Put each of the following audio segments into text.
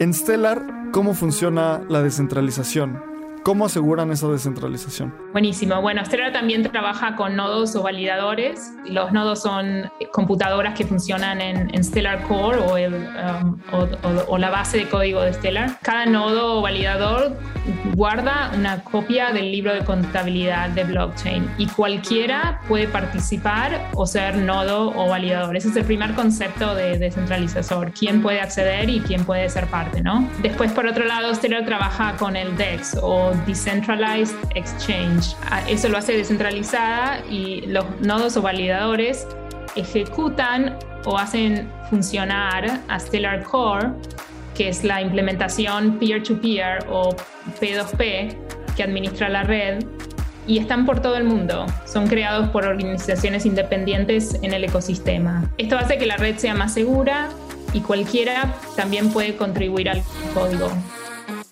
En Stellar, ¿cómo funciona la descentralización? ¿Cómo aseguran esa descentralización? Buenísimo. Bueno, Stellar también trabaja con nodos o validadores. Los nodos son computadoras que funcionan en, Stellar Core o, el, um, o, la base de código de Stellar. Cada nodo o validador guarda una copia del libro de contabilidad de blockchain y cualquiera puede participar o ser nodo o validador. Ese es el primer concepto de descentralizador. ¿Quién puede acceder y quién puede ser parte? ¿no? Después, por otro lado, Stellar trabaja con el DEX o Decentralized Exchange. Ah, eso lo hace descentralizada y los nodos o validadores ejecutan o hacen funcionar a Stellar Core, que es la implementación peer-to-peer o P2P que administra la red, y están por todo el mundo. Son creados por organizaciones independientes en el ecosistema. Esto hace que la red sea más segura y cualquiera también puede contribuir al código.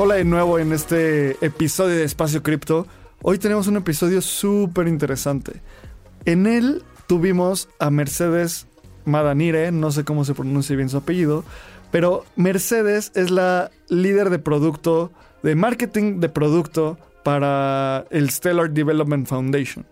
Hola de nuevo en este episodio de Espacio Cripto. Hoy tenemos un episodio súper interesante. En él tuvimos a Mercedes Madanire, no sé cómo se pronuncia bien su apellido, pero Mercedes es la líder de producto, de marketing de producto para el Stellar Development Foundation.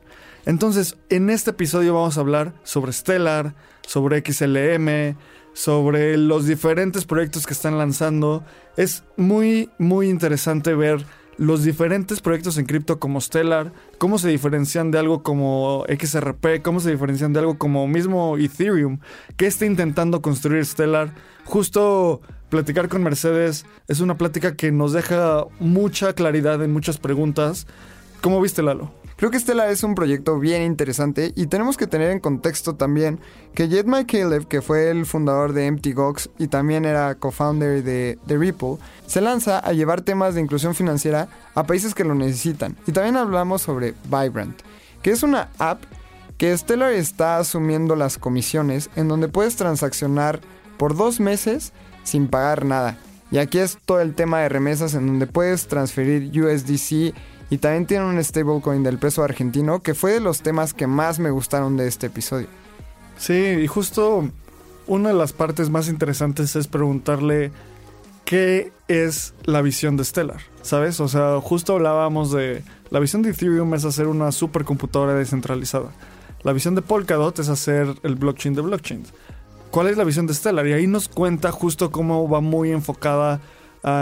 Entonces, en este episodio vamos a hablar sobre Stellar, sobre XLM, sobre los diferentes proyectos que están lanzando. Es muy, muy interesante ver los diferentes proyectos en cripto como Stellar, cómo se diferencian de algo como XRP, cómo se diferencian de algo como mismo Ethereum, que está intentando construir Stellar. Justo platicar con Mercedes es una plática que nos deja mucha claridad en muchas preguntas. ¿Cómo viste, Lalo? Creo que Stellar es un proyecto bien interesante y tenemos que tener en contexto también que Jet Caleb, que fue el fundador de Gox y también era co-founder de, de Ripple, se lanza a llevar temas de inclusión financiera a países que lo necesitan. Y también hablamos sobre Vibrant, que es una app que Stellar está asumiendo las comisiones en donde puedes transaccionar por dos meses sin pagar nada. Y aquí es todo el tema de remesas en donde puedes transferir USDC y también tiene un stablecoin del peso argentino que fue de los temas que más me gustaron de este episodio. Sí, y justo una de las partes más interesantes es preguntarle qué es la visión de Stellar, ¿sabes? O sea, justo hablábamos de la visión de Ethereum es hacer una supercomputadora descentralizada. La visión de Polkadot es hacer el blockchain de blockchains. ¿Cuál es la visión de Stellar? Y ahí nos cuenta justo cómo va muy enfocada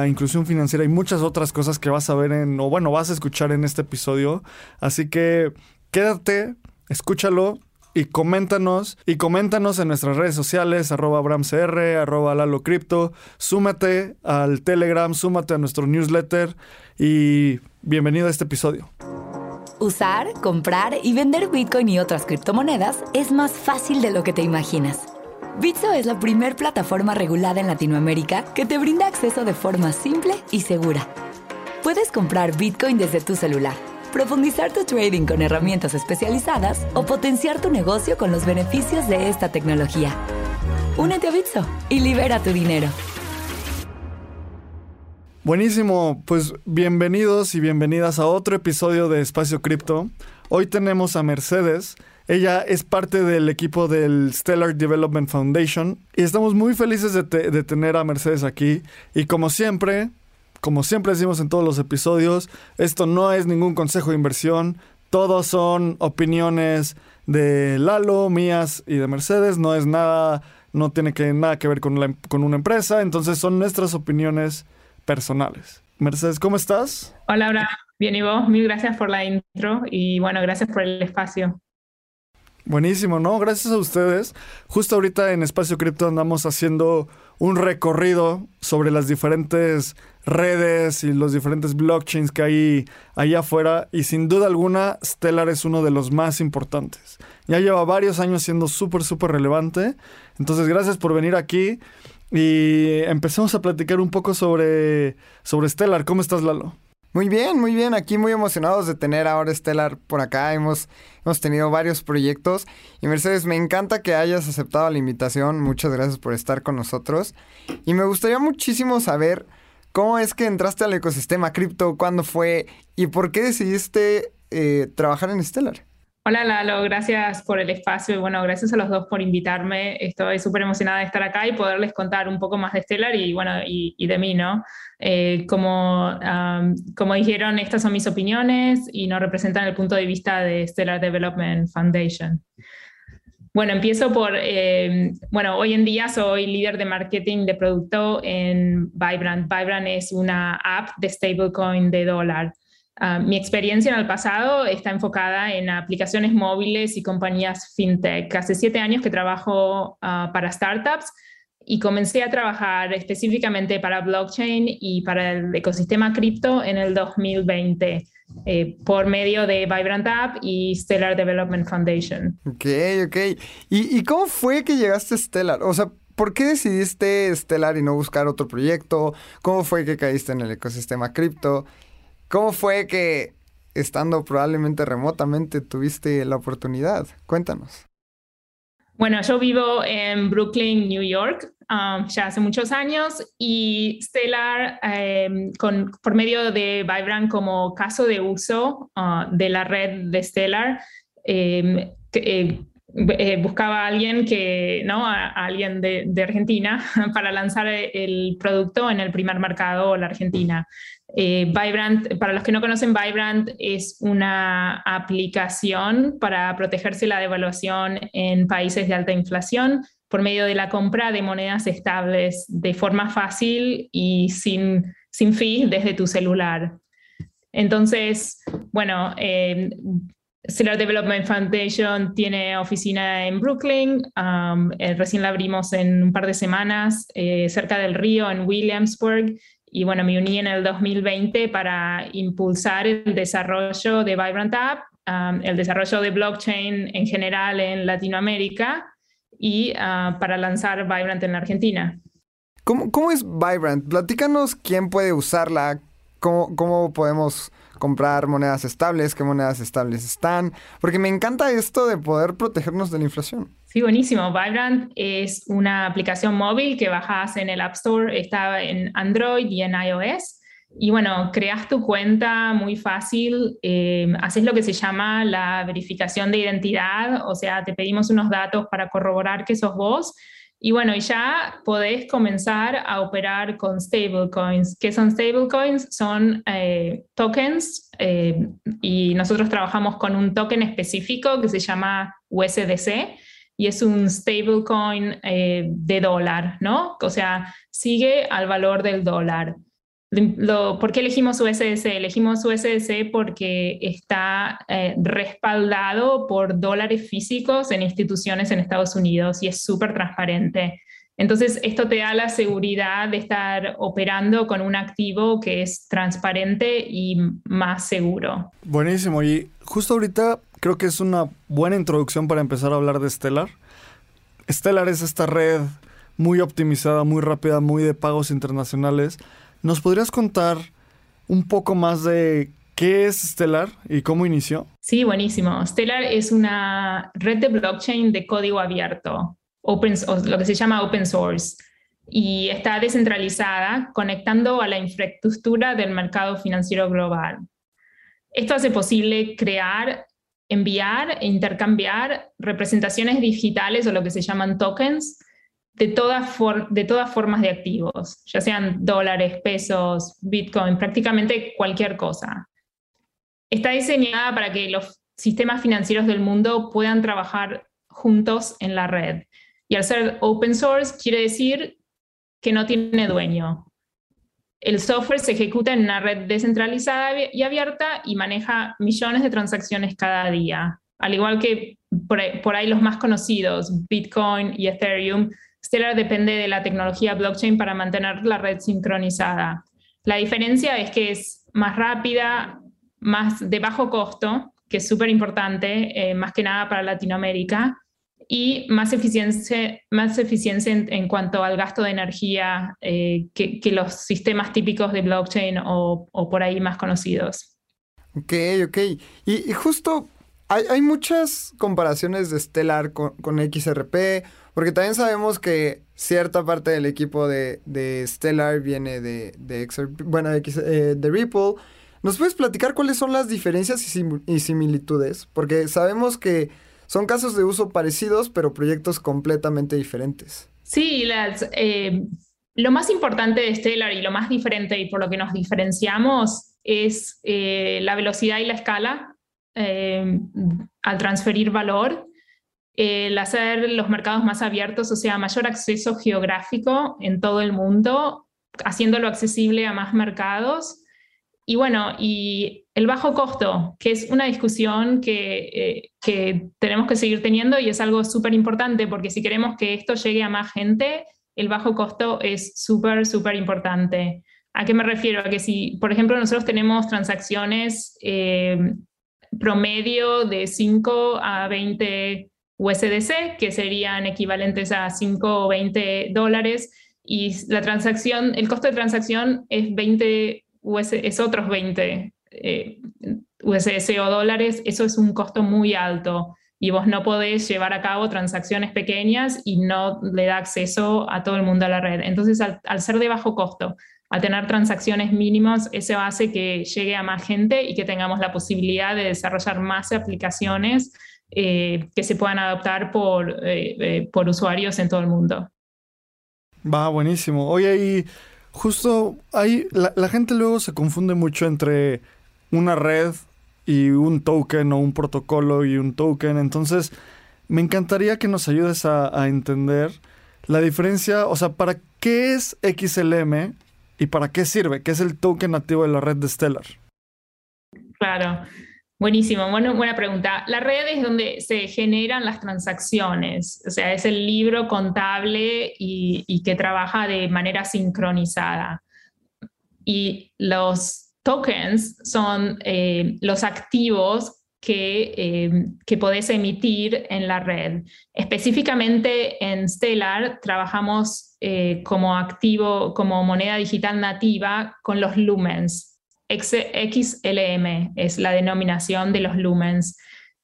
inclusión financiera y muchas otras cosas que vas a ver en, o bueno, vas a escuchar en este episodio. Así que quédate, escúchalo y coméntanos y coméntanos en nuestras redes sociales arroba abramcr, arroba lalocrypto, súmate al telegram, súmate a nuestro newsletter y bienvenido a este episodio. Usar, comprar y vender Bitcoin y otras criptomonedas es más fácil de lo que te imaginas. Bitso es la primer plataforma regulada en Latinoamérica que te brinda acceso de forma simple y segura. Puedes comprar Bitcoin desde tu celular, profundizar tu trading con herramientas especializadas o potenciar tu negocio con los beneficios de esta tecnología. Únete a Bitso y libera tu dinero. Buenísimo, pues bienvenidos y bienvenidas a otro episodio de Espacio Cripto. Hoy tenemos a Mercedes ella es parte del equipo del Stellar Development Foundation y estamos muy felices de, tener a Mercedes aquí. Y como siempre, como siempre decimos en todos los episodios, esto no es ningún consejo de inversión, todos son opiniones de Lalo, mías y de Mercedes, no es nada, no tiene nada que ver con, con una empresa, entonces son nuestras opiniones personales. Mercedes, ¿cómo estás? Hola, hola, bien y vos, mil gracias por la intro y bueno, gracias por el espacio. Buenísimo, ¿no? Gracias a ustedes. Justo ahorita en Espacio Cripto andamos haciendo un recorrido sobre las diferentes redes y los diferentes blockchains que hay allá afuera y sin duda alguna Stellar es uno de los más importantes. Ya lleva varios años siendo súper, súper relevante. Entonces, gracias por venir aquí y empecemos a platicar un poco sobre, sobre Stellar. ¿Cómo estás, Lalo? Muy bien, muy bien. Aquí muy emocionados de tener ahora Stellar por acá. Hemos, hemos tenido varios proyectos. Y Mercedes, me encanta que hayas aceptado la invitación. Muchas gracias por estar con nosotros. Y me gustaría muchísimo saber cómo es que entraste al ecosistema cripto, cuándo fue y por qué decidiste eh, trabajar en Stellar. Hola Lalo, gracias por el espacio y bueno, gracias a los dos por invitarme. Estoy súper emocionada de estar acá y poderles contar un poco más de Stellar y bueno, y, de mí, ¿no? Eh, como, como dijeron, estas son mis opiniones y no representan el punto de vista de Stellar Development Foundation. Bueno, empiezo por, eh, bueno, hoy en día soy líder de marketing de producto en Vibrant. Vibrant es una app de stablecoin de dólar. Ah, mi experiencia en el pasado está enfocada en aplicaciones móviles y compañías fintech. Hace siete años que trabajo ah, para startups y comencé a trabajar específicamente para blockchain y para el ecosistema cripto en el 2020 eh, por medio de Vibrant App y Stellar Development Foundation. Ok, ok. ¿Y, ¿Y cómo fue que llegaste a Stellar? O sea, ¿por qué decidiste Stellar y no buscar otro proyecto? ¿Cómo fue que caíste en el ecosistema cripto? ¿Cómo fue que, estando probablemente remotamente, tuviste la oportunidad? Cuéntanos. Bueno, yo vivo en Brooklyn, New York, um, ya hace muchos años y Stellar, em, por medio de Vibrant como caso de uso uh, de la red de Stellar, em, eh, eh, buscaba a alguien que, ¿no? A, alguien de, Argentina para lanzar el producto en el primer mercado, la Argentina. Eh, Vibrant, para los que no conocen, Vibrant es una aplicación para protegerse la devaluación en países de alta inflación. Por medio de la compra de monedas estables de forma fácil y sin, sin desde tu celular. Entonces, bueno, eh, Development Foundation tiene oficina en Brooklyn, um, eh, recién la abrimos en un par de semanas, eh, cerca del río, en Williamsburg, y bueno, me uní en el 2020 para impulsar el desarrollo de Vibrant App, um, el desarrollo de blockchain en general en Latinoamérica y uh, para lanzar Vibrant en la Argentina. ¿Cómo, ¿Cómo, es Vibrant? Platícanos quién puede usarla, cómo, cómo podemos comprar monedas estables, qué monedas estables están, porque me encanta esto de poder protegernos de la inflación. Sí, buenísimo. Vibrant es una aplicación móvil que bajas en el App Store, está en Android y en iOS. Y bueno, creas tu cuenta muy fácil, eh, haces lo que se llama la verificación de identidad, o sea, te pedimos unos datos para corroborar que sos vos. Y bueno, ya podés comenzar a operar con stablecoins. ¿Qué son stablecoins? Son eh, tokens eh, y nosotros trabajamos con un token específico que se llama USDC y es un stablecoin eh, de dólar, ¿no? O sea, sigue al valor del dólar. ¿Por qué elegimos USDC? Elegimos USDC porque está eh, respaldado por dólares físicos en instituciones en Estados Unidos y es súper transparente. Entonces, esto te da la seguridad de estar operando con un activo que es transparente y más seguro. Buenísimo. Y justo ahorita creo que es una buena introducción para empezar a hablar de Stellar. Stellar es esta red muy optimizada, muy rápida, muy de pagos internacionales. ¿Nos podrías contar un poco más de qué es Stellar y cómo inició? Sí, buenísimo. Stellar es una red de blockchain de código abierto, open, lo que se llama open source, y está descentralizada, conectando a la infraestructura del mercado financiero global. Esto hace posible crear enviar e intercambiar representaciones digitales o lo que se llaman tokens de, todas de todas formas de activos, ya sean dólares, pesos, bitcoin, prácticamente cualquier cosa. Está diseñada para que los sistemas financieros del mundo puedan trabajar juntos en la red. Y al ser open source quiere decir que no tiene dueño. El software se ejecuta en una red descentralizada y abierta y maneja millones de transacciones cada día. al igual que por ahí, los más conocidos, Bitcoin y Ethereum, Stellar depende de la tecnología blockchain para mantener la red sincronizada. La diferencia es que es más rápida, más de bajo costo, que es súper importante, eh, más que nada para Latinoamérica, y más eficiencia, más eficiencia en, cuanto al gasto de energía eh, que, los sistemas típicos de blockchain o, por ahí más conocidos. Ok, ok. Y, justo hay, muchas comparaciones de Stellar con, XRP, porque también sabemos que cierta parte del equipo de, Stellar viene de, de, bueno, eh, de Ripple. ¿Nos puedes platicar cuáles son las diferencias y similitudes? Porque sabemos que son casos de uso parecidos, pero proyectos completamente diferentes. Sí, eh, lo más importante de Stellar y lo más diferente y por lo que nos diferenciamos es eh, la velocidad y la escala eh, al transferir valor, el hacer los mercados más abiertos, o sea, mayor acceso geográfico en todo el mundo, haciéndolo accesible a más mercados. Y bueno, y el bajo costo, que es una discusión que, eh, tenemos que seguir teniendo y es algo súper importante porque si queremos que esto llegue a más gente, el bajo costo es súper, súper importante. ¿A qué me refiero? A que si, por ejemplo, nosotros tenemos transacciones eh, promedio de 5 a 20 USDC, que serían equivalentes a 5 o 20 dólares, y la transacción, el costo de transacción es 20 US, es otros 20 eh, o dólares, eso es un costo muy alto y vos no podés llevar a cabo transacciones pequeñas y no le da acceso a todo el mundo a la red. Entonces, al, ser de bajo costo, al tener transacciones mínimas, eso hace que llegue a más gente y que tengamos la posibilidad de desarrollar más aplicaciones eh, que se puedan adoptar por, eh, por usuarios en todo el mundo. Va, buenísimo. Oye, y justo ahí la gente luego se confunde mucho entre una red y un token o un protocolo y un token. Entonces, me encantaría que nos ayudes a, entender la diferencia, o sea, ¿para qué es XLM y para qué sirve? ¿Qué es el token nativo de la red de Stellar? Claro, buenísimo, bueno, buena pregunta. La red es donde se generan las transacciones, o sea, es el libro contable y, y que trabaja de manera sincronizada. Y los tokens son eh, los activos que, eh, que podés emitir en la red. Específicamente en Stellar trabajamos eh, como activo, como moneda digital nativa con los lumens. XLM es la denominación de los lumens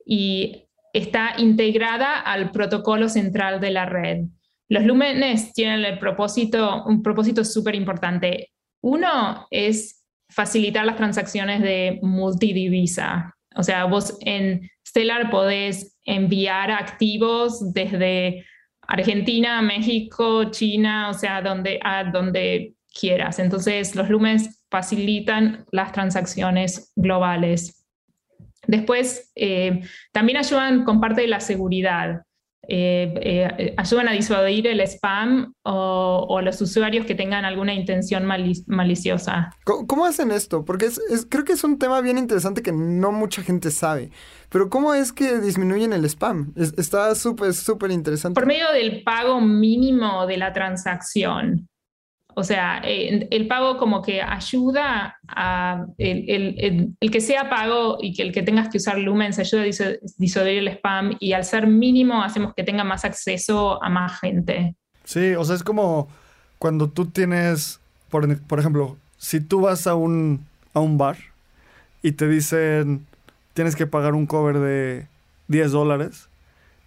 y está integrada al protocolo central de la red. Los lumens tienen el propósito, un propósito súper importante. Uno es facilitar las transacciones de multidivisa. O sea, vos en Stellar podés enviar activos desde Argentina, México, China, o sea, donde, a donde quieras. Entonces, los lumens facilitan las transacciones globales. Después, eh, también ayudan con parte de la seguridad. Eh, eh, ayudan a disuadir el spam o, los usuarios que tengan alguna intención maliciosa. ¿Cómo, hacen esto? Porque creo que es un tema bien interesante que no mucha gente sabe. Pero ¿cómo es que disminuyen el spam? está súper, súper interesante. Por medio del pago mínimo de la transacción. O sea, eh, el pago como que ayuda a el, que sea pago y que el que tengas que usar Lumen se ayuda a disolver el spam y al ser mínimo hacemos que tenga más acceso a más gente. Sí, o sea, es como cuando tú tienes, por, por ejemplo, si tú vas a un, a un bar y te dicen tienes que pagar un cover de 10 dólares,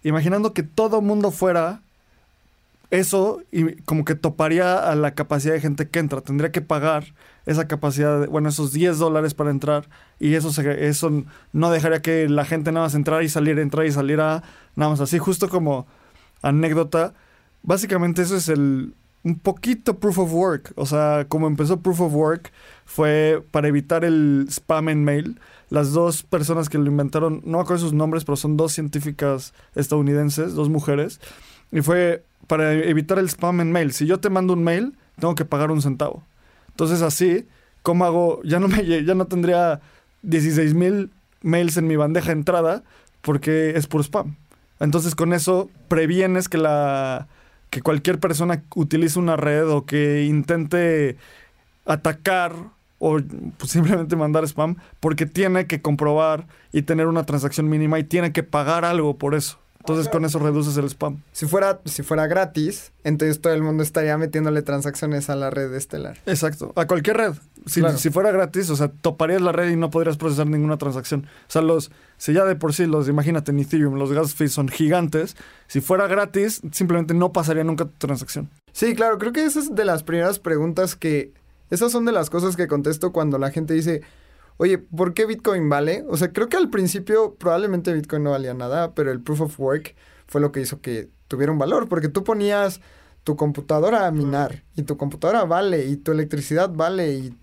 imaginando que todo mundo fuera eso y como que toparía a la capacidad de gente que entra. Tendría que pagar esa capacidad, de, bueno, esos 10 dólares para entrar y eso, eso no dejaría que la gente nada más entrara y saliera, entrar y saliera nada más así. Justo como anécdota, básicamente eso es el un poquito proof of work. O sea, como empezó proof of work fue para evitar el spam en mail. Las dos personas que lo inventaron, no me acuerdo sus nombres, pero son dos científicas estadounidenses, dos mujeres. Y fue para evitar el spam en mail. Si yo te mando un mail, tengo que pagar un centavo. Entonces así, ¿cómo hago? Ya no, me, ya no tendría 16 mil mails en mi bandeja de entrada, porque es puro spam. Entonces con eso previenes que la que cualquier persona utilice una red o que intente atacar o pues, simplemente mandar spam porque tiene que comprobar y tener una transacción mínima y tiene que pagar algo por eso. Entonces con eso reduces el spam. Si fuera, si fuera gratis, entonces todo el mundo estaría metiéndole transacciones a la red de Stellar. Exacto, a cualquier red. Si, si fuera gratis, o sea, toparías la red y no podrías procesar ninguna transacción. O sea, los, si ya de por sí los, imagínate en Ethereum, los gas fees son gigantes, si fuera gratis, simplemente no pasaría nunca tu transacción. Sí, claro, creo que esa es de las primeras preguntas que, esas son de las cosas que contesto cuando la gente dice, oye, ¿por qué Bitcoin vale? O sea, creo que al principio probablemente Bitcoin no valía nada, pero el proof of work fue lo que hizo que tuviera un valor, porque tú ponías tu computadora a minar y tu computadora vale y tu electricidad vale y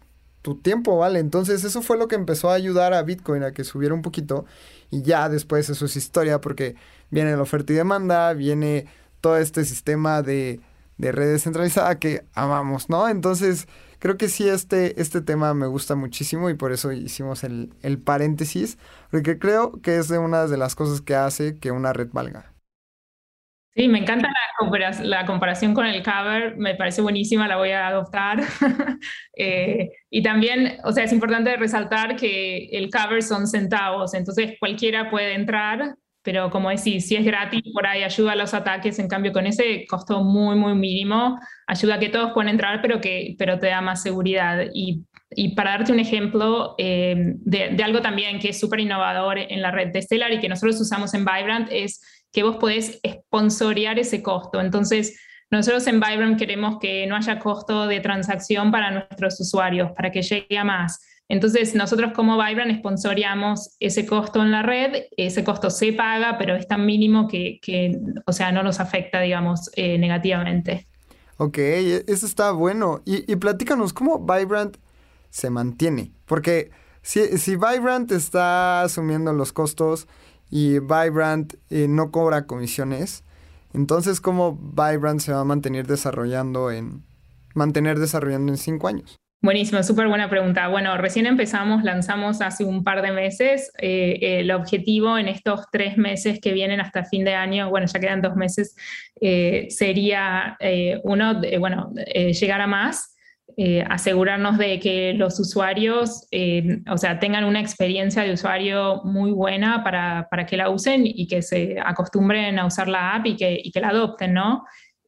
tu tiempo vale. Entonces eso fue lo que empezó a ayudar a Bitcoin a que subiera un poquito y ya después eso es historia porque viene la oferta y demanda, viene todo este sistema de, de red descentralizada que amamos, ¿no? Entonces creo que sí, este, este tema me gusta muchísimo y por eso hicimos el, el paréntesis, porque creo que es de una de las cosas que hace que una red valga. Sí, me encanta la, la, comparación con el cover, me parece buenísima, la voy a adoptar. eh, y también, o sea, es importante resaltar que el cover son centavos, entonces cualquiera puede entrar pero como decís, si es gratis, por ahí ayuda a los ataques, en cambio con ese costo muy, muy mínimo, ayuda a que todos puedan entrar, pero, que, pero te da más seguridad. Y, para darte un ejemplo eh, de, de, algo también que es súper innovador en la red de Stellar y que nosotros usamos en Vibrant, es que vos podés sponsorear ese costo. Entonces, nosotros en Vibrant queremos que no haya costo de transacción para nuestros usuarios, para que llegue a más. Entonces, nosotros como Vibrant sponsoriamos ese costo en la red, ese costo se paga, pero es tan mínimo que, o sea, no nos afecta, digamos, eh, negativamente. Ok, e, eso está bueno. Y, platícanos, ¿cómo Vibrant se mantiene? Porque si, Vibrant está asumiendo los costos y Vibrant eh, no cobra comisiones, entonces, ¿cómo Vibrant se va a mantener desarrollando en, mantener desarrollando en cinco años? Buenísimo, súper buena pregunta. Bueno, recién empezamos, lanzamos hace un par de meses. Eh, el objetivo en estos tres meses que vienen hasta fin de año, bueno, ya quedan dos meses, eh, sería eh, uno, bueno, llegar a más, asegurarnos de que los usuarios, o sea, tengan una experiencia de usuario muy buena para, para, que la usen y que se acostumbren a usar la app y que, y que la adopten, ¿no?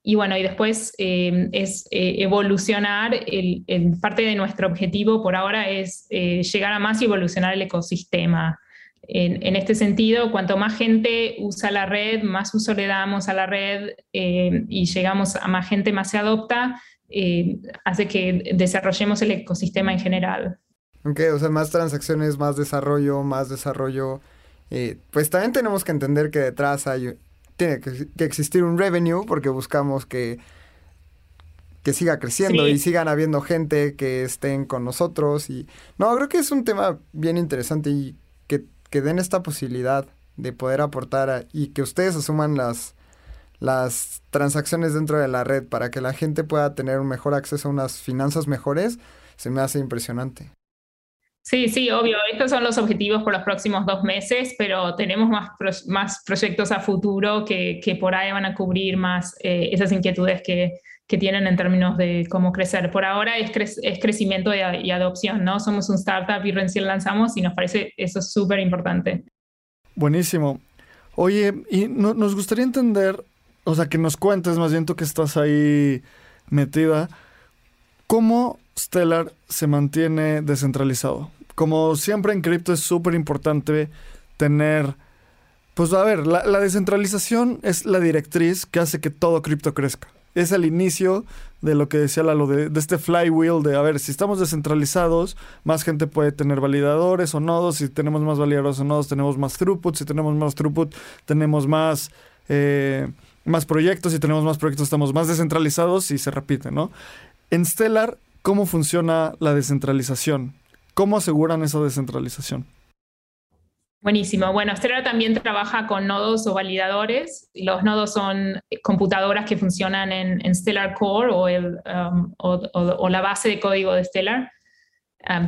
Y bueno, y después eh, es eh, evolucionar, el, parte de nuestro objetivo por ahora es eh, llegar a más y evolucionar el ecosistema. En, este sentido, cuanto más gente usa la red, más uso le damos a la red y llegamos a más gente, más se adopta, hace que desarrollemos el ecosistema en general. Ok, o sea, más transacciones, más desarrollo, más desarrollo. pues también tenemos que entender que detrás hay tiene que, existir un revenue porque buscamos que, que siga creciendo y sigan habiendo gente que estén con nosotros. Y no, creo que es un tema bien interesante y que, que den esta posibilidad de poder aportar y que ustedes asuman las, las transacciones dentro de la red para que la gente pueda tener un mejor acceso a unas finanzas mejores, se me hace impresionante. Sí, sí, obvio. Estos son los objetivos por los próximos dos meses, pero tenemos más, más proyectos a futuro que, que, por ahí van a cubrir más eh, esas inquietudes que, que, tienen en términos de cómo crecer. Por ahora es, es crecimiento y, adopción, ¿no? Somos un startup y recién lanzamos y nos parece eso súper importante. Buenísimo. Oye, y nos gustaría entender, o sea, que nos cuentes, más bien que estás ahí metida, ¿cómo Stellar se mantiene descentralizado. Como siempre en cripto es súper importante tener... Pues a ver, la, descentralización es la directriz que hace que todo cripto crezca. Es el inicio de lo que decía Lalo, de, este flywheel de, a ver, si estamos descentralizados, más gente puede tener validadores o nodos, si tenemos más validadores o nodos, tenemos más throughput, si tenemos más throughput, tenemos más, eh, más proyectos, si tenemos más proyectos, estamos más descentralizados y se repite, ¿no? En Stellar ¿Cómo funciona la descentralización? ¿Cómo aseguran esa descentralización? Buenísimo. Bueno, Stellar también trabaja con nodos o validadores. Los nodos son computadoras que funcionan en, Stellar Core um, o, la base de código de Stellar.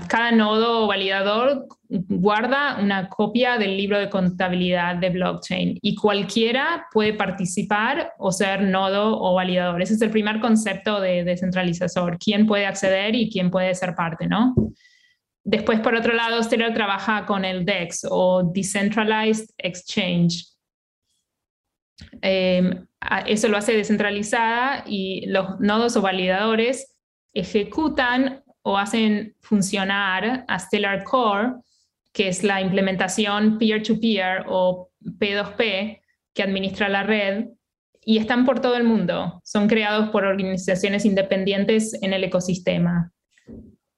Cada nodo o validador guarda una copia del libro de contabilidad de blockchain y cualquiera puede participar o ser nodo o validador. Ese es el primer concepto de descentralizador, quién puede acceder y quién puede ser parte, ¿no? Después, por otro lado, Stellar trabaja con el DEX o Decentralized Exchange. Em, eso lo hace descentralizada y los nodos o validadores ejecutan o hacen funcionar a Stellar Core, que es la implementación peer-to-peer o P2P que administra la red, y están por todo el mundo. Son creados por organizaciones independientes en el ecosistema.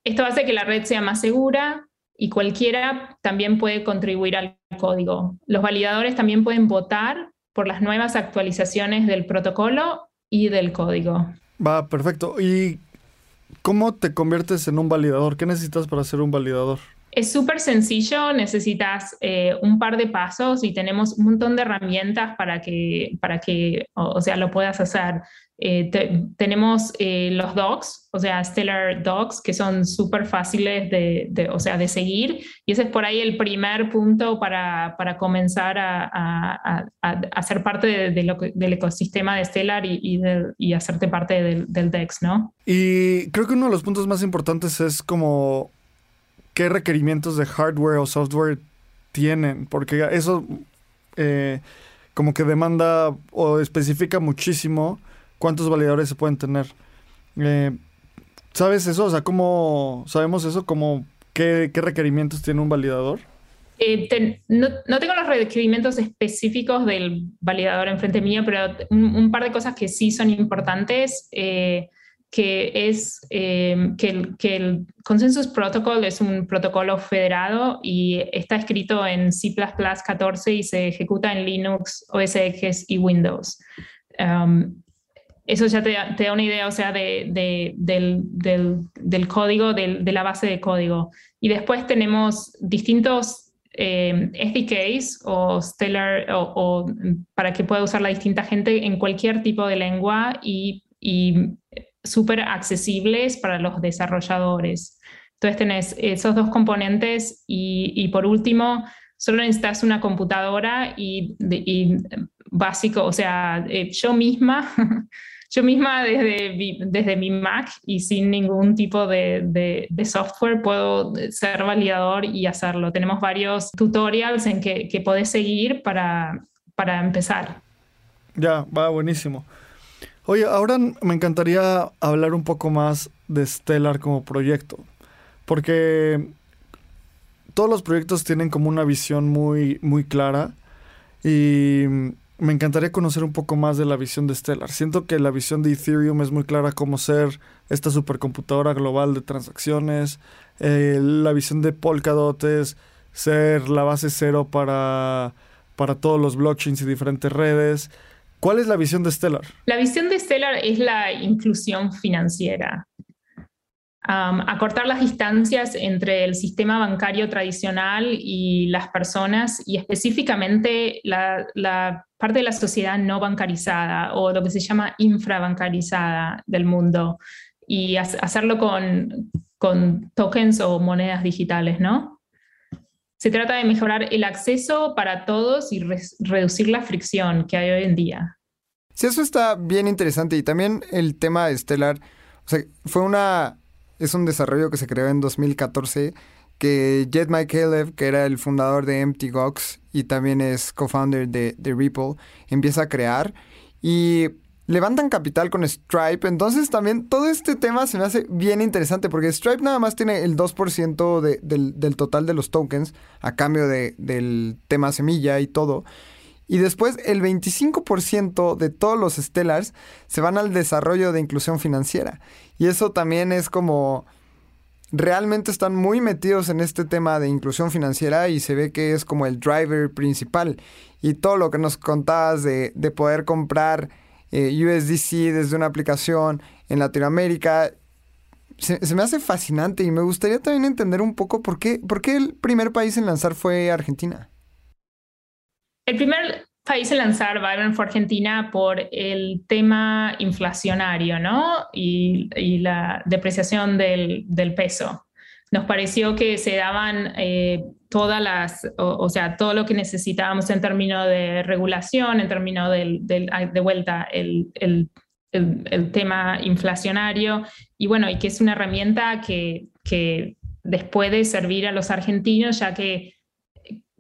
Esto hace que la red sea más segura y cualquiera también puede contribuir al código. Los validadores también pueden votar por las nuevas actualizaciones del protocolo y del código. Va, perfecto. ¿Y ¿Cómo te conviertes en un validador? ¿Qué necesitas para ser un validador? Es súper sencillo, necesitas eh, un par de pasos y tenemos un montón de herramientas para que, para que o, sea, lo puedas hacer. Eh, tenemos eh, los docs, o sea, Stellar Docs, que son súper fáciles de, o sea, de seguir. Y ese es por ahí el primer punto para, para comenzar a, a, ser parte de, del ecosistema de Stellar y, y, hacerte parte del, DEX, ¿no? Y creo que uno de los puntos más importantes es como qué requerimientos de hardware o software tienen, porque eso eh, como que demanda o especifica muchísimo cuántos validadores se pueden tener. Eh, ¿Sabes eso? O sea, ¿cómo sabemos eso? ¿Cómo, qué, requerimientos tiene un validador? Eh, no, tengo los requerimientos específicos del validador enfrente mío, pero un, par de cosas que sí son importantes, eh, que es que, el, que, el, Consensus Protocol es un protocolo federado y está escrito en C++ 14 y se ejecuta en Linux, OS X y Windows. Um, eso ya te, da una idea, o sea, de, del, código, de la base de código. Y después tenemos distintos eh, SDKs o Stellar, o, para que pueda usar la distinta gente en cualquier tipo de lengua y, y súper accesibles para los desarrolladores. Entonces tenés esos dos componentes y, por último, solo necesitas una computadora y, y básico, o sea, eh, yo misma yo misma desde, desde mi Mac y sin ningún tipo de, de, software puedo ser validador y hacerlo. Tenemos varios tutorials en que, que podés seguir para, para empezar. Ya, va buenísimo. Oye, ahora me encantaría hablar un poco más de Stellar como proyecto, porque todos los proyectos tienen como una visión muy, muy clara y me encantaría conocer un poco más de la visión de Stellar. Siento que la visión de Ethereum es muy clara como ser esta supercomputadora global de transacciones. Eh, la visión de Polkadot es ser la base cero para, para todos los blockchains y diferentes redes. ¿Cuál es la visión de Stellar? La visión de Stellar es la inclusión financiera acortar las distancias entre el sistema bancario tradicional y las personas y específicamente la, parte de la sociedad no bancarizada o lo que se llama infrabancarizada del mundo y hacerlo con, con tokens o monedas digitales, ¿no? Se trata de mejorar el acceso para todos y reducir la fricción que hay hoy en día. Sí, eso está bien interesante y también el tema estelar, o sea, fue una es un desarrollo que se creó en 2014 que Jed Caleb, que era el fundador de Empty y también es co-founder de, Ripple, empieza a crear y levantan capital con Stripe. Entonces también todo este tema se me hace bien interesante porque Stripe nada más tiene el 2% del, del, total de los tokens a cambio de, del tema semilla y todo. Y después el 25% de todos los Stellars se van al desarrollo de inclusión financiera. Y eso también es como... Realmente están muy metidos en este tema de inclusión financiera y se ve que es como el driver principal. Y todo lo que nos contabas de, poder comprar eh, USDC desde una aplicación en Latinoamérica, se, me hace fascinante y me gustaría también entender un poco por qué, por qué el primer país en lanzar fue Argentina. El primer país en lanzar Byron fue Argentina por el tema inflacionario, ¿no? Y, la depreciación del, peso. nos pareció que se daban eh, todas las, o, sea, todo lo que necesitábamos en términos de regulación, en términos del, de vuelta, el, tema inflacionario, y bueno, y que es una herramienta que, que les puede servir a los argentinos, ya que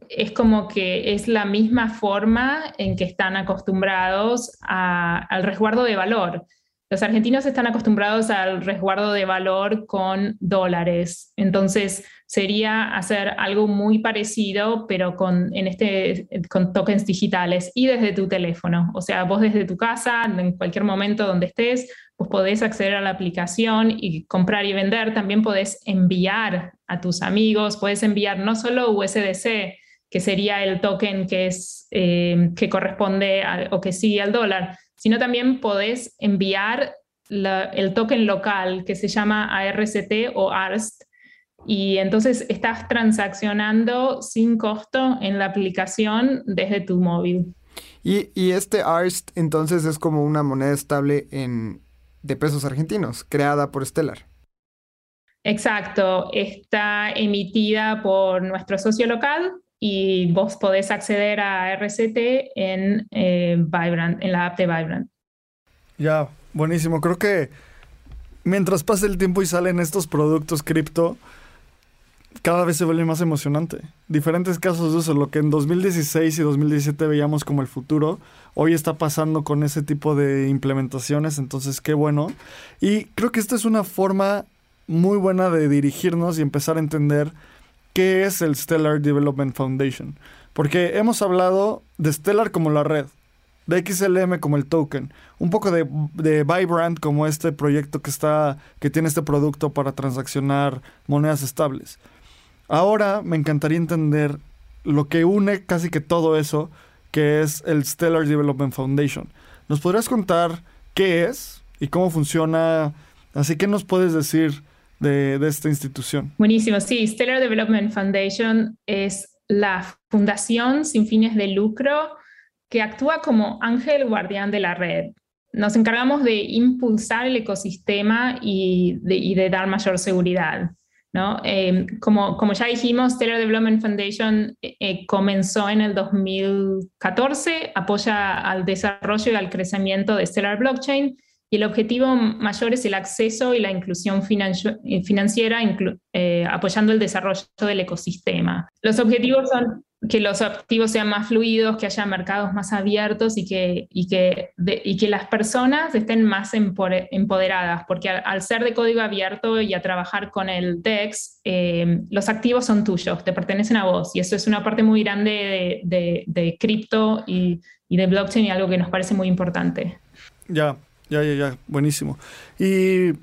es como que es la misma forma en que están acostumbrados al resguardo de valor. Los argentinos están acostumbrados al resguardo de valor con dólares, entonces sería hacer algo muy parecido, pero con, en este, con tokens digitales y desde tu teléfono. O sea, vos desde tu casa, en cualquier momento donde estés, pues podés acceder a la aplicación y comprar y vender. También podés enviar a tus amigos, puedes enviar no solo USDC, que sería el token que, es, eh, que corresponde o que sigue al dólar, sino también podés enviar el token local que se llama ARCT o ARST, y entonces estás transaccionando sin costo en la aplicación desde tu móvil. Y, y este ARST entonces es como una moneda estable en, de pesos argentinos, creada por Stellar. Exacto, está emitida por nuestro socio local, y vos podés acceder a RCT en eh, en la app de Vibrant. Ya, buenísimo. Creo que mientras pase el tiempo y salen estos productos cripto, cada vez se vuelve más emocionante. Diferentes casos de uso, lo que en 2016 y 2017 veíamos como el futuro, hoy está pasando con ese tipo de implementaciones, entonces qué bueno. Y creo que esta es una forma muy buena de dirigirnos y empezar a entender qué es el Stellar Development Foundation. Porque hemos hablado de Stellar como la red, de XLM como el token, un poco de, de, Vibrant como este proyecto que está que tiene este producto para transaccionar monedas estables. Ahora me encantaría entender lo que une casi que todo eso, que es el Stellar Development Foundation. ¿Nos podrías contar qué es y cómo funciona? Así que nos puedes decir de, esta institución. Buenísimo, sí, Stellar Development Foundation es la fundación sin fines de lucro que actúa como ángel guardián de la red. Nos encargamos de impulsar el ecosistema y de, dar mayor seguridad. ¿no? Eh, como, como, ya dijimos, Stellar Development Foundation eh, comenzó en el 2014, apoya al desarrollo y al crecimiento de Stellar Blockchain y el objetivo mayor es el acceso y la inclusión eh, financiera, eh, apoyando el desarrollo del ecosistema. Los objetivos son que los activos sean más fluidos, que haya mercados más abiertos y que, las personas estén más empoderadas, porque al, ser de código abierto y a trabajar con el DEX, eh, los activos son tuyos, te pertenecen a vos, y eso es una parte muy grande de, de cripto y, y de blockchain y algo que nos parece muy importante. Ya, ya, ya, ya, buenísimo. Y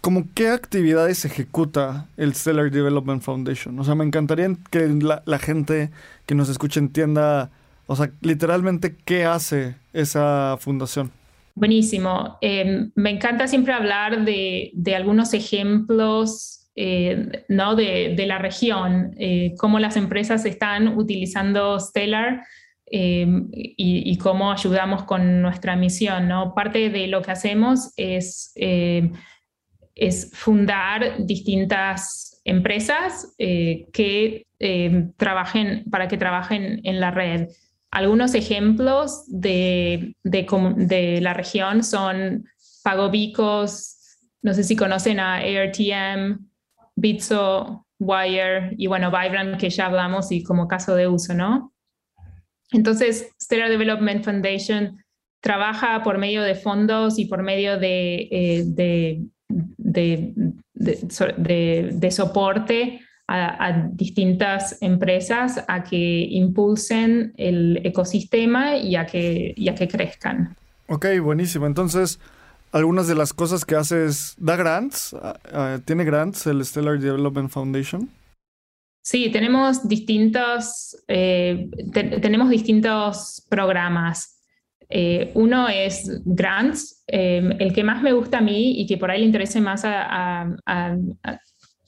¿Cómo qué actividades ejecuta el Stellar Development Foundation? O sea, me encantaría que la, gente que nos escuche entienda, o sea, literalmente qué hace esa fundación. Buenísimo. Em, me encanta siempre hablar de, algunos ejemplos eh, ¿no? de, de, la región, eh, cómo las empresas están utilizando Stellar Em, y, cómo ayudamos con nuestra misión. ¿no? Parte de lo que hacemos es, em, es fundar distintas empresas eh, que em, trabajen para que trabajen en la red. Algunos ejemplos de, de, la región son Pagobicos, no sé si conocen a ARTM, Bitso, Wire y bueno, Vibrant, que ya hablamos y como caso de uso, ¿no? Entonces, Stellar Development Foundation trabaja por medio de fondos y por medio de, eh, de, soporte a, distintas empresas a que impulsen el ecosistema y a que, y a que crezcan. Ok, buenísimo. Entonces, algunas de las cosas que hace es, da grants, ah, ah, tiene grants el Stellar Development Foundation. Sí, tenemos distintos, eh, tenemos distintos programas. Eh, uno es grants, em, el que más me gusta a mí y que por ahí le interese más a, a,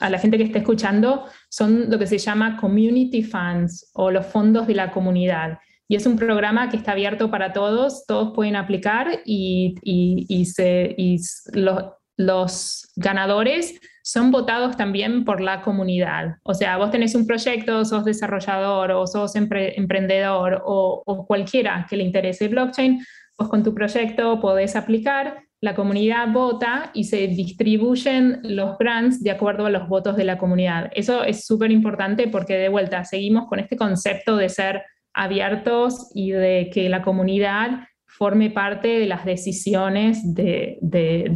la gente que esté escuchando son lo que se llama community funds o los fondos de la comunidad. Y es un programa que está abierto para todos, todos pueden aplicar y, y, y, se, y los, los ganadores son votados también por la comunidad. O sea, vos tenés un proyecto, sos desarrollador o sos emprendedor o, cualquiera que le interese blockchain, vos con tu proyecto podés aplicar, la comunidad vota y se distribuyen los grants de acuerdo a los votos de la comunidad. Eso es súper importante porque de vuelta seguimos con este concepto de ser abiertos y de que la comunidad forme parte de las decisiones de,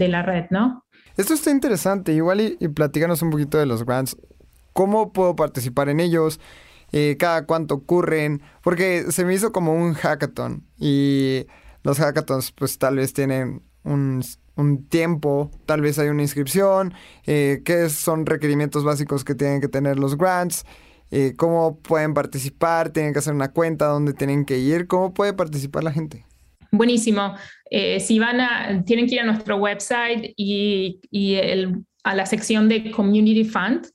la red, ¿no? Esto está interesante. Igual y, y, platícanos un poquito de los grants. ¿Cómo puedo participar en ellos? Eh, ¿Cada cuánto ocurren? Porque se me hizo como un hackathon y los hackathons pues tal vez tienen un, tiempo, tal vez hay una inscripción, eh, qué son requerimientos básicos que tienen que tener los grants, eh, cómo pueden participar, tienen que hacer una cuenta, dónde tienen que ir, cómo puede participar la gente. Buenísimo. Eh, si van tienen que ir a nuestro website y, a la sección de Community Fund,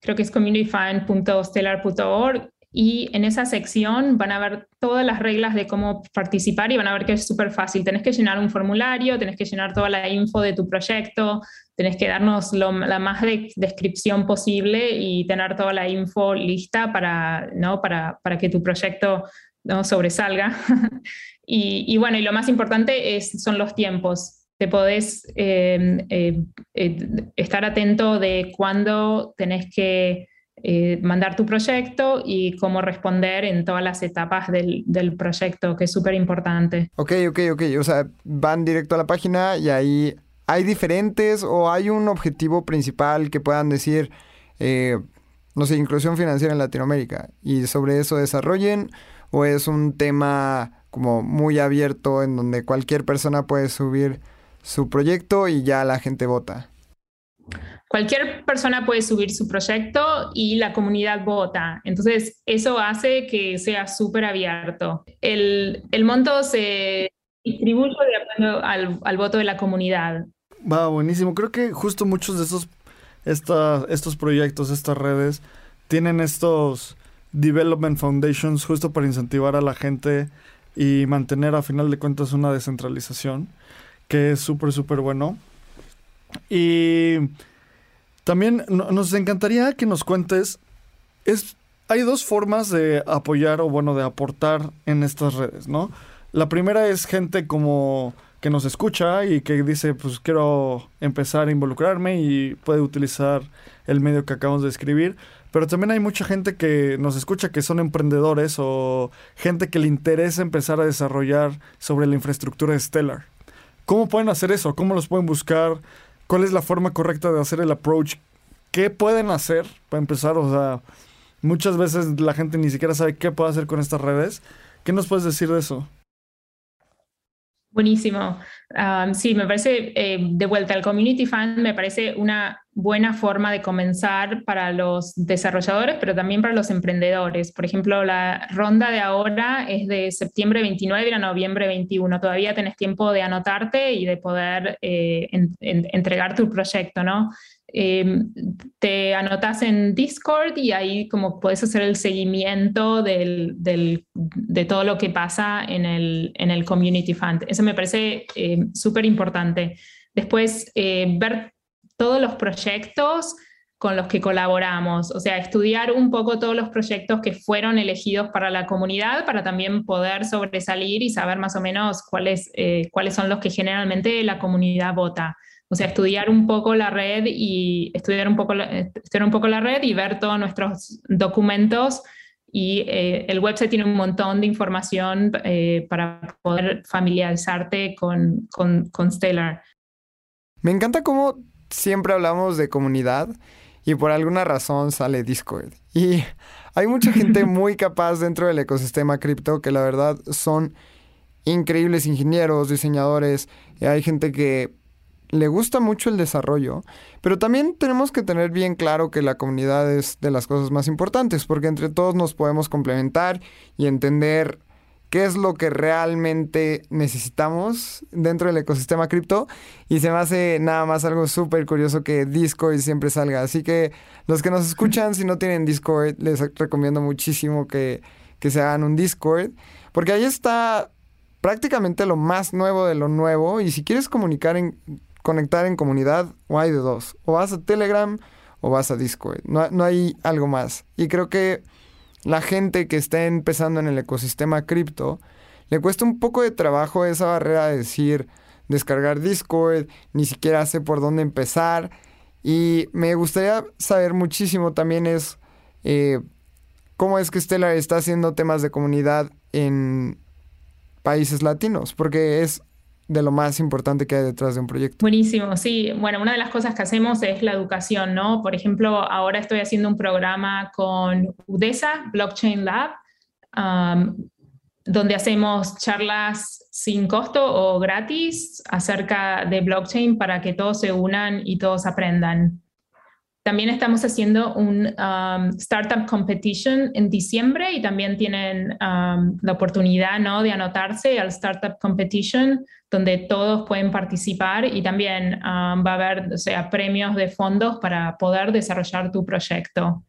creo que es communityfund.stellar.org, y en esa sección van a ver todas las reglas de cómo participar y van a ver que es súper fácil. Tenés que llenar un formulario, tenés que llenar toda la info de tu proyecto, tenés que darnos la más descripción posible y tener toda la info lista para, que tu proyecto sobresalga. y, bueno, y lo más importante es, son los tiempos. Te podés eh, eh, eh, estar atento de cuándo tenés que eh, mandar tu proyecto y cómo responder en todas las etapas del, proyecto, que es súper importante. Ok, ok, ok. O sea, van directo a la página y ahí hay diferentes o hay un objetivo principal que puedan decir, eh, no sé, inclusión financiera en Latinoamérica y sobre eso desarrollen o es un tema como muy abierto en donde cualquier persona puede subir su proyecto y ya la gente vota. Cualquier persona puede subir su proyecto y la comunidad vota. Entonces, eso hace que sea súper abierto. El, monto se distribuye de acuerdo al, voto de la comunidad. Va, buenísimo. Creo que justo muchos de esos estos proyectos, estas redes, tienen estos development foundations justo para incentivar a la gente y mantener a final de cuentas una descentralización, que es súper, súper bueno. Y también nos encantaría que nos cuentes, es, hay dos formas de apoyar o bueno, de aportar en estas redes, ¿no? La primera es gente como que nos escucha y que dice, pues quiero empezar a involucrarme y puede utilizar el medio que acabamos de escribir. Pero también hay mucha gente que nos escucha que son emprendedores o gente que le interesa empezar a desarrollar sobre la infraestructura de Stellar. ¿Cómo pueden hacer eso? ¿Cómo los pueden buscar? ¿Cuál es la forma correcta de hacer el approach? ¿Qué pueden hacer para empezar? O sea, muchas veces la gente ni siquiera sabe qué puede hacer con estas redes. ¿Qué nos puedes decir de eso? Buenísimo. sí, me parece, eh, de vuelta al Community Fund, me parece una buena forma de comenzar para los desarrolladores, pero también para los emprendedores. Por ejemplo, la ronda de ahora es de septiembre 29 a noviembre 21. Todavía tenés tiempo de anotarte y de poder eh, entregar tu proyecto, ¿no? Em, te anotas en Discord y ahí como puedes hacer el seguimiento del, de todo lo que pasa en el, en el Community Fund. Eso me parece em, súper importante. Después, eh, ver todos los proyectos con los que colaboramos, o sea, estudiar un poco todos los proyectos que fueron elegidos para la comunidad para también poder sobresalir y saber más o menos cuáles, eh, cuáles son los que generalmente la comunidad vota. O sea, estudiar un poco la red y estudiar un poco la, estudiar un poco la red y ver todos nuestros documentos. Y eh, el website tiene un montón de información eh, para poder familiarizarte con, con, con Stellar. Me encanta cómo siempre hablamos de comunidad y por alguna razón sale Discord. Y hay mucha gente muy capaz dentro del ecosistema cripto que la verdad son increíbles ingenieros, diseñadores. Y hay gente que le gusta mucho el desarrollo, pero también tenemos que tener bien claro que la comunidad es de las cosas más importantes, porque entre todos nos podemos complementar y entender qué es lo que realmente necesitamos dentro del ecosistema cripto. Y se me hace nada más algo súper curioso que Discord siempre salga. Así que los que nos escuchan, si no tienen Discord, les recomiendo muchísimo que, que se hagan un Discord, porque ahí está prácticamente lo más nuevo de lo nuevo. Y si quieres comunicar en conectar en comunidad o hay de dos. O vas a Telegram o vas a Discord. No, no hay algo más. Y creo que la gente que está empezando en el ecosistema cripto le cuesta un poco de trabajo esa barrera de decir descargar Discord, ni siquiera sé por dónde empezar. Y me gustaría saber muchísimo también es eh, cómo es que Stellar está haciendo temas de comunidad en países latinos, porque es de lo más importante que hay detrás de un proyecto. Buenísimo, sí. Bueno, una de las cosas que hacemos es la educación, ¿no? Por ejemplo, ahora estoy haciendo un programa con UDESA, Blockchain Lab, donde hacemos charlas sin costo o gratis acerca de blockchain para que todos se unan y todos aprendan. También estamos haciendo un um, Startup Competition en diciembre y también tienen um, la oportunidad ¿no? de anotarse al Startup Competition, donde todos pueden participar y también um, va a haber o sea, premios de fondos para poder desarrollar tu proyecto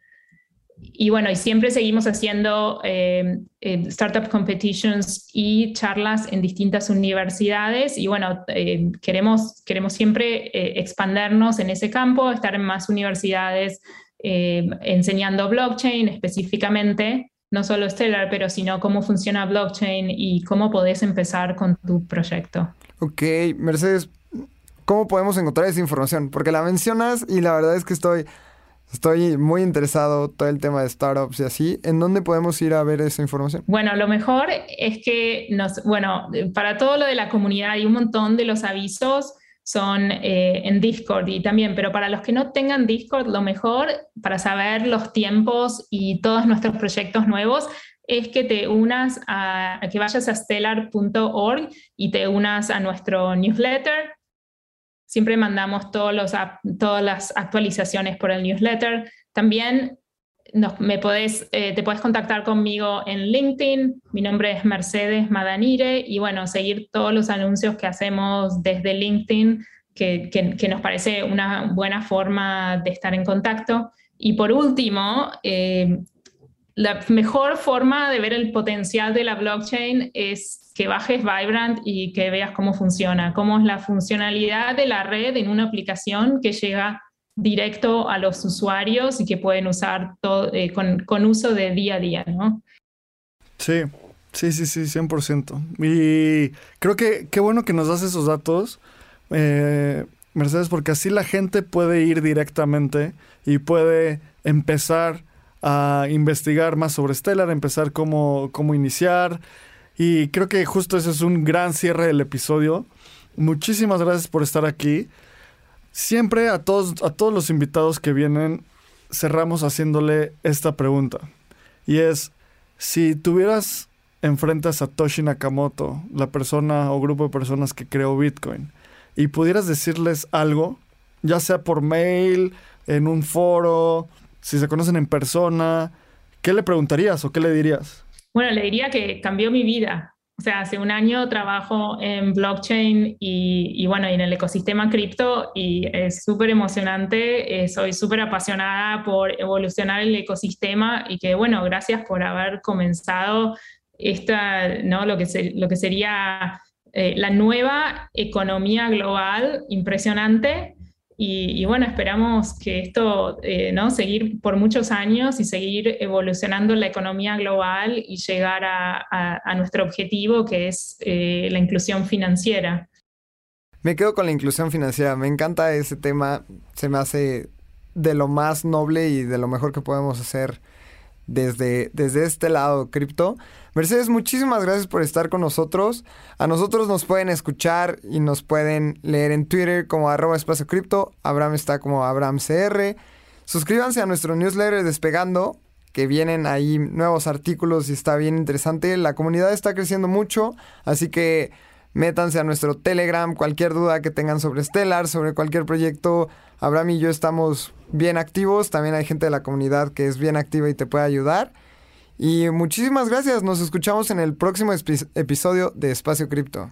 y bueno, y siempre seguimos haciendo eh, eh, startup competitions y charlas en distintas universidades y bueno, eh, queremos, queremos siempre expandernos en ese campo, estar en más universidades enseñando blockchain específicamente, no solo Stellar, pero sino cómo funciona blockchain y cómo podés empezar con tu proyecto. Ok, Mercedes, ¿cómo podemos encontrar esa información? Porque la mencionas y la verdad es que estoy Estoy muy interesado todo el tema de startups y así. ¿En dónde podemos ir a ver esa información? Bueno, lo mejor es que nos, bueno, para todo lo de la comunidad hay un montón de los avisos son eh, en Discord y también, pero para los que no tengan Discord, lo mejor para saber los tiempos y todos nuestros proyectos nuevos es que te unas a, a que vayas a stellar.org y te unas a nuestro newsletter Siempre mandamos todas las actualizaciones por el newsletter. También me podés, eh, te puedes contactar conmigo en LinkedIn. Mi nombre es Mercedes Madanire y bueno, seguir todos los anuncios que hacemos desde LinkedIn, que, que, nos parece una buena forma de estar en contacto. Y por último, eh, la mejor forma de ver el potencial de la blockchain es que bajes Vibrant y que veas cómo funciona, cómo es la funcionalidad de la red en una aplicación que llega directo a los usuarios y que pueden usar todo, eh, con, uso de día a día, ¿no? Sí, sí, sí, sí, 100%. Y creo que qué bueno que nos das esos datos, eh, Mercedes, porque así la gente puede ir directamente y puede empezar a investigar más sobre Stellar, empezar cómo, cómo iniciar, y creo que justo ese es un gran cierre del episodio. Muchísimas gracias por estar aquí. Siempre a todos, a todos los invitados que vienen cerramos haciéndole esta pregunta. Y es, si tuvieras enfrente a Satoshi Nakamoto, la persona o grupo de personas que creó Bitcoin, y pudieras decirles algo, ya sea por mail, en un foro, si se conocen en persona, ¿qué le preguntarías o qué le dirías? Bueno, le diría que cambió mi vida. O sea, hace un año trabajo en blockchain y, bueno, en el ecosistema cripto y es súper emocionante. Eh, soy súper apasionada por evolucionar el ecosistema y que, bueno, gracias por haber comenzado esta, ¿no? Lo que, lo que sería eh, la nueva economía global impresionante y, bueno, esperamos que esto, eh, ¿no? Seguir por muchos años y seguir evolucionando la economía global y llegar a, nuestro objetivo, que es eh, la inclusión financiera. Me quedo con la inclusión financiera. Me encanta ese tema. Se me hace de lo más noble y de lo mejor que podemos hacer desde, desde este lado cripto. Mercedes, muchísimas gracias por estar con nosotros. A nosotros nos pueden escuchar y nos pueden leer en Twitter como arroba espacio cripto. Abraham está como AbrahamCR. Suscríbanse a nuestro newsletter Despegando, que vienen ahí nuevos artículos y está bien interesante. La comunidad está creciendo mucho, así que métanse a nuestro Telegram. Cualquier duda que tengan sobre Stellar, sobre cualquier proyecto, Abraham y yo estamos bien activos. También hay gente de la comunidad que es bien activa y te puede ayudar. Y muchísimas gracias. Nos escuchamos en el próximo episodio de Espacio Cripto.